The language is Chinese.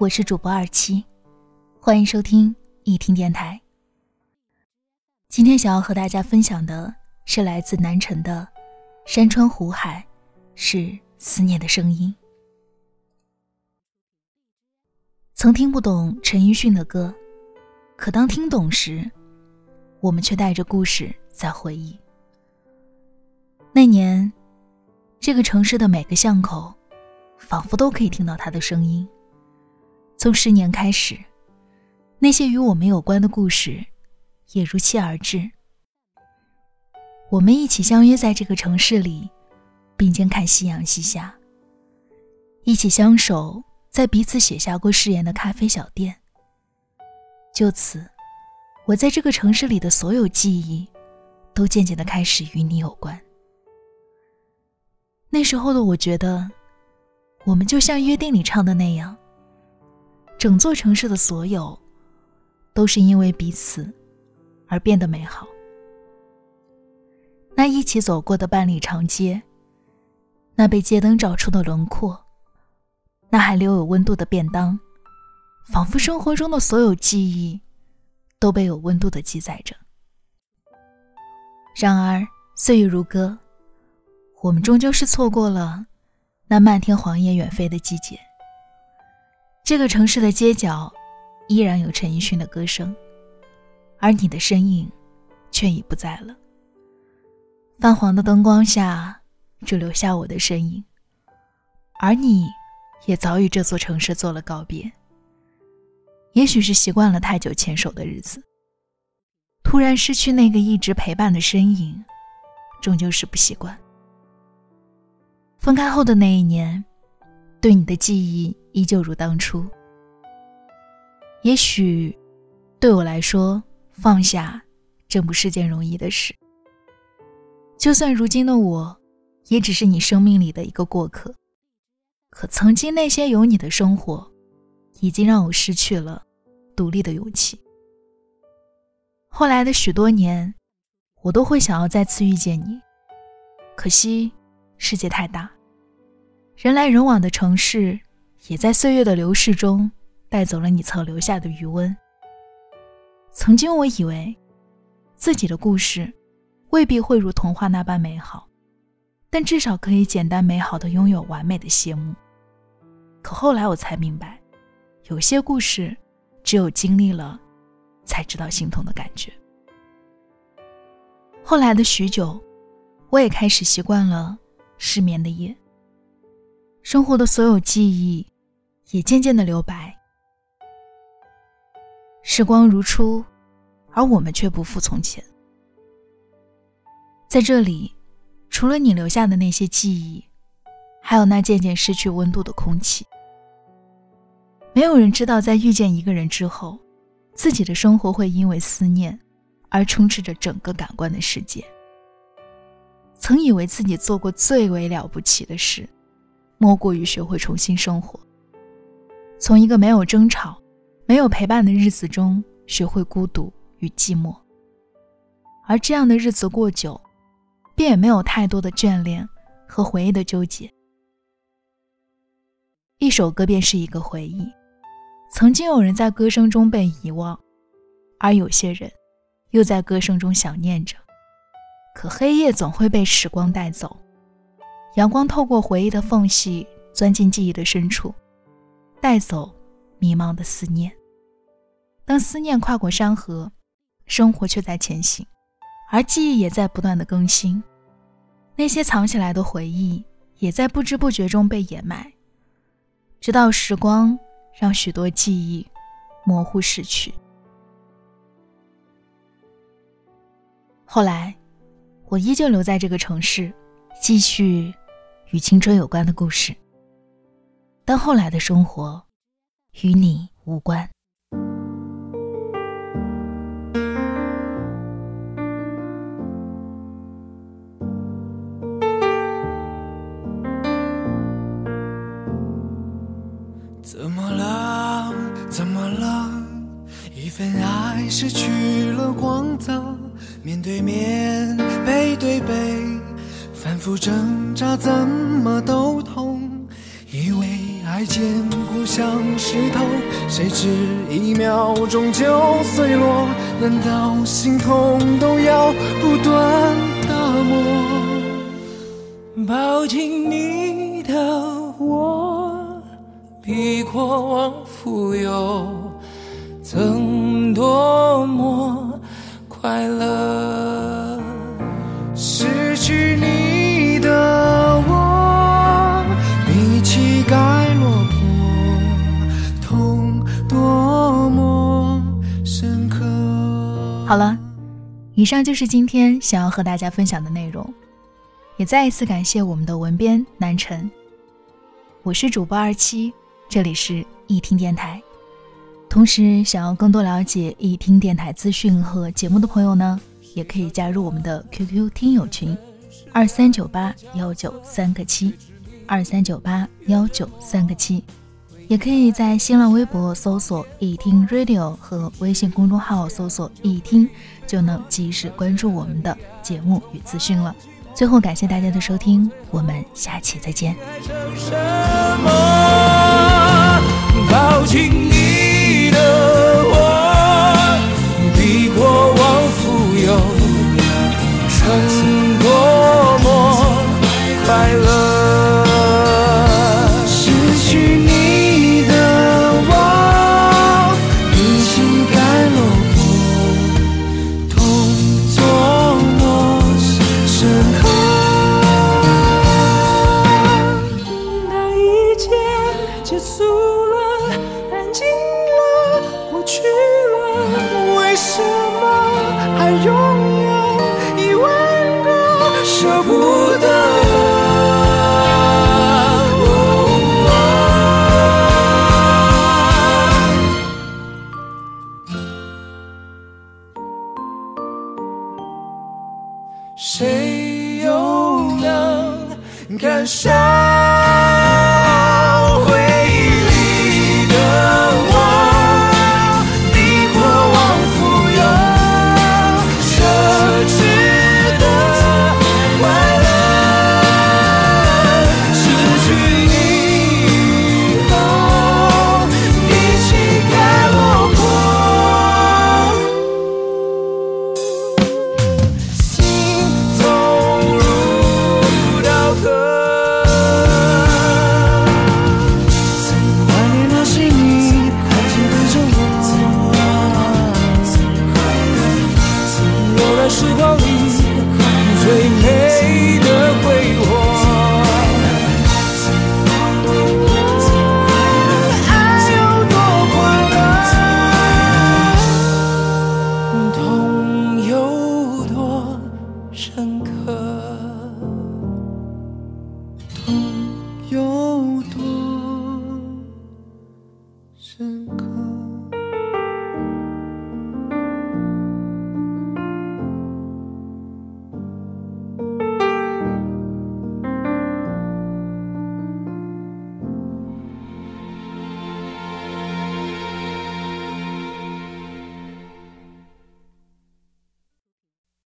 我是主播二七，欢迎收听一听电台。今天想要和大家分享的是来自南城的山川湖海，是思念的声音。曾听不懂陈奕迅的歌，可当听懂时，我们却带着故事在回忆。那年，这个城市的每个巷口，仿佛都可以听到他的声音。从十年开始，那些与我们有关的故事，也如期而至。我们一起相约在这个城市里，并肩看夕阳西下，一起相守。在彼此写下过誓言的咖啡小店。就此，我在这个城市里的所有记忆，都渐渐的开始与你有关。那时候的我觉得，我们就像约定里唱的那样，整座城市的所有，都是因为彼此而变得美好。那一起走过的半里长街，那被街灯照出的轮廓。那还留有温度的便当，仿佛生活中的所有记忆，都被有温度的记载着。然而岁月如歌，我们终究是错过了那漫天黄叶远飞的季节。这个城市的街角，依然有陈奕迅的歌声，而你的身影，却已不在了。泛黄的灯光下，只留下我的身影，而你。也早与这座城市做了告别。也许是习惯了太久牵手的日子，突然失去那个一直陪伴的身影，终究是不习惯。分开后的那一年，对你的记忆依旧如当初。也许，对我来说，放下，真不是件容易的事。就算如今的我，也只是你生命里的一个过客。可曾经那些有你的生活，已经让我失去了独立的勇气。后来的许多年，我都会想要再次遇见你，可惜世界太大，人来人往的城市，也在岁月的流逝中带走了你曾留下的余温。曾经我以为，自己的故事未必会如童话那般美好。但至少可以简单美好的拥有完美的谢幕。可后来我才明白，有些故事，只有经历了，才知道心痛的感觉。后来的许久，我也开始习惯了失眠的夜。生活的所有记忆，也渐渐的留白。时光如初，而我们却不复从前。在这里。除了你留下的那些记忆，还有那渐渐失去温度的空气。没有人知道，在遇见一个人之后，自己的生活会因为思念而充斥着整个感官的世界。曾以为自己做过最为了不起的事，莫过于学会重新生活。从一个没有争吵、没有陪伴的日子中，学会孤独与寂寞。而这样的日子过久。便也没有太多的眷恋和回忆的纠结。一首歌便是一个回忆，曾经有人在歌声中被遗忘，而有些人又在歌声中想念着。可黑夜总会被时光带走，阳光透过回忆的缝隙钻进记忆的深处，带走迷茫的思念。当思念跨过山河，生活却在前行。而记忆也在不断的更新，那些藏起来的回忆也在不知不觉中被掩埋，直到时光让许多记忆模糊逝去。后来，我依旧留在这个城市，继续与青春有关的故事，但后来的生活与你无关。怎么了？怎么了？一份爱失去了光泽，面对面，复挣扎，怎么都痛。以为爱坚固像石头，谁知一秒钟就碎落。难道心痛都要不断打磨？抱紧你的我，比过往富有，曾多么快乐。好了，以上就是今天想要和大家分享的内容，也再一次感谢我们的文编南辰。我是主播二七，这里是易听电台。同时，想要更多了解易听电台资讯和节目的朋友呢，也可以加入我们的 QQ 听友群：二三九八幺九三个七，二三九八幺九三个七。也可以在新浪微博搜索“易听 Radio” 和微信公众号搜索“易听”，就能及时关注我们的节目与资讯了。最后，感谢大家的收听，我们下期再见。什么？抱紧你的舍不得？谁又能感受？